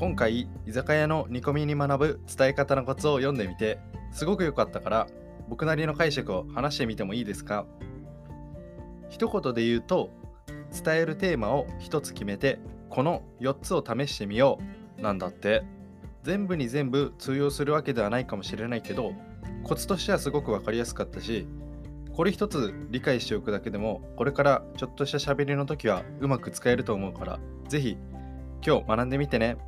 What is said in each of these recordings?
今回居酒屋の煮込みに学ぶ伝え方のコツを読んでみてすごく良かったから僕なりの解釈を話してみてもいいですか？一言で言うと伝えるテーマを一つ決めてこの4つを試してみようなんだって全部に全部通用するわけではないかもしれないけどコツとしてはすごく分かりやすかったしこれ一つ理解しておくだけでもこれからちょっとした喋りの時はうまく使えると思うから是非今日学んでみてね。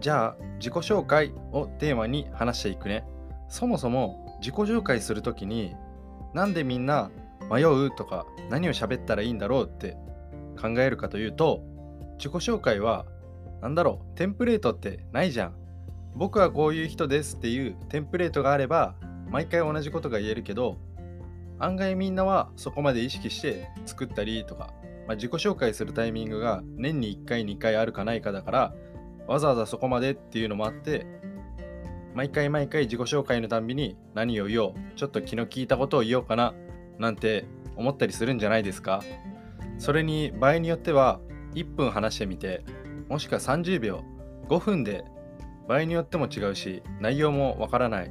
じゃあ自己紹介をテーマに話していくね。そもそも自己紹介するときになんでみんな迷うとか何を喋ったらいいんだろうって考えるかというと自己紹介は何だろうテンプレートってないじゃん。僕はこういう人ですっていうテンプレートがあれば毎回同じことが言えるけど案外みんなはそこまで意識して作ったりとか、まあ、自己紹介するタイミングが年に1回2回あるかないかだからわざわざそこまでっていうのもあって毎回毎回自己紹介のたんびに何を言おうちょっと気の利いたことを言おうかななんて思ったりするんじゃないですか。それに場合によっては1分話してみてもしくは30秒5分で場合によっても違うし内容もわからない。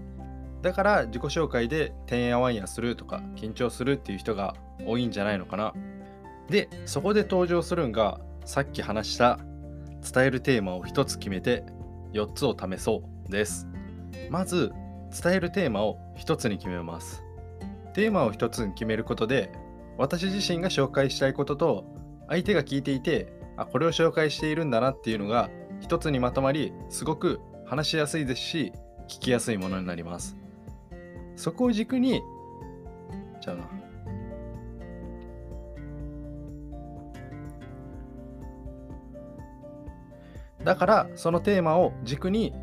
だから自己紹介でてんやわんやするとか緊張するっていう人が多いんじゃないのかな。でそこで登場するんがさっき話した伝えるテーマを1つ決めて4つを試そうです。まず伝えるテーマを1つに決めます。テーマを1つに決めることで私自身が紹介したいことと相手が聞いていてあこれを紹介しているんだなっていうのが1つにまとまりすごく話しやすいですし聞きやすいものになります。そこを軸にじゃあな。だからそのテーマを軸に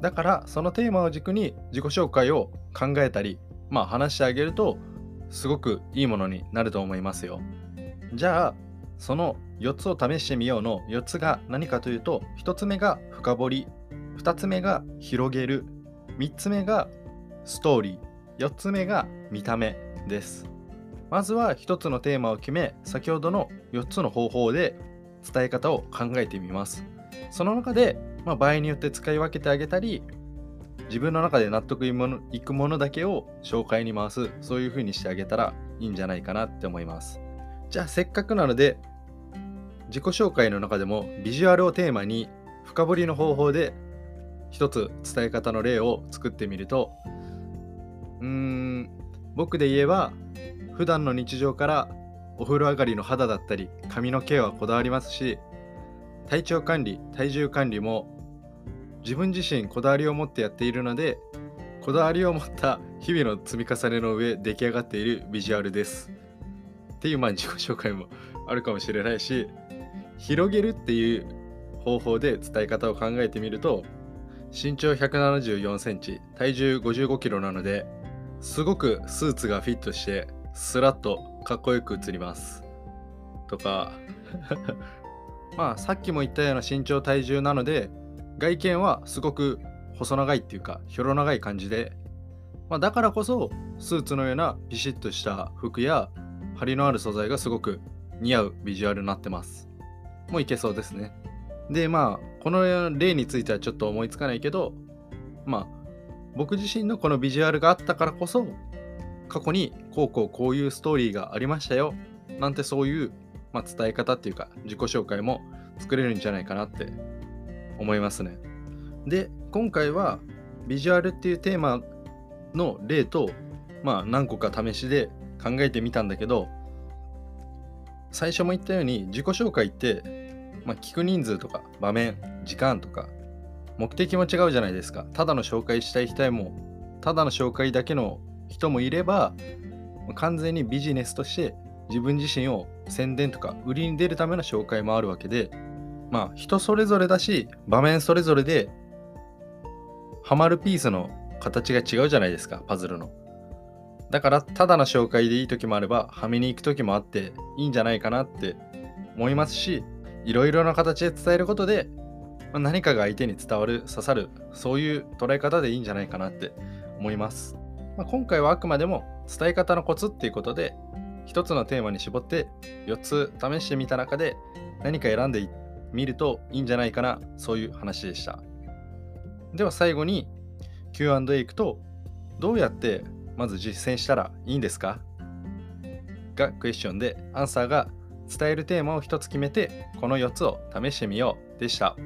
だからそのテーマを軸に自己紹介を考えたりまあ話してあげるとすごくいいものになると思いますよ。じゃあその4つを試してみようの4つが何かというと1つ目が深掘り2つ目が広げる3つ目がストーリー。4つ目が見た目です。まずは1つのテーマを決め先ほどの4つの方法で伝え方を考えてみます。その中で、まあ、場合によって使い分けてあげたり自分の中で納得いくものだけを紹介に回す。そういう風にしてあげたらいいんじゃないかなって思います。じゃあせっかくなので自己紹介の中でもビジュアルをテーマに深掘りの方法で一つ伝え方の例を作ってみるとうーん。僕で言えば普段の日常からお風呂上がりの肌だったり髪の毛はこだわりますし体調管理体重管理も自分自身こだわりを持ってやっているのでこだわりを持った日々の積み重ねの上出来上がっているビジュアルです。っていうまあ自己紹介もあるかもしれないし広げるっていう方法で伝え方を考えてみると身長174センチ体重55キロなのですごくスーツがフィットしてスラッとかっこよく映ります。とか。まあさっきも言ったような身長体重なので外見はすごく細長いっていうかひょろ長い感じで、まあ、だからこそスーツのようなビシッとした服や張りのある素材がすごく似合うビジュアルになってます。もういけそうですね。でまあこの例についてはちょっと思いつかないけどまあ僕自身のこのビジュアルがあったからこそ過去にこうこうこういうストーリーがありましたよなんてそういう、まあ、伝え方っていうか自己紹介も作れるんじゃないかなって思いますね。で今回はビジュアルっていうテーマの例とまあ何個か試しで考えてみたんだけど最初も言ったように自己紹介って、まあ、聞く人数とか場面時間とか目的も違うじゃないですか。ただの紹介したい人もただの紹介だけの人もいれば完全にビジネスとして自分自身を宣伝とか売りに出るための紹介もあるわけでまあ人それぞれだし場面それぞれでハマるピースの形が違うじゃないですかパズルの。だからただの紹介でいい時もあればはめに行く時もあっていいんじゃないかなって思いますしいろいろな形で伝えることで、ま、何かが相手に伝わる刺さるそういう捉え方でいいんじゃないかなって思います、まあ、今回はあくまでも伝え方のコツっていうことで一つのテーマに絞って4つ試してみた中で何か選んでみるといいんじゃないかなそういう話でした。では最後に Q&A いくとどうやってまず実践したらいいんですか？がクエスチョンでアンサーが伝えるテーマを1つ決めてこの4つを試してみよう。でした。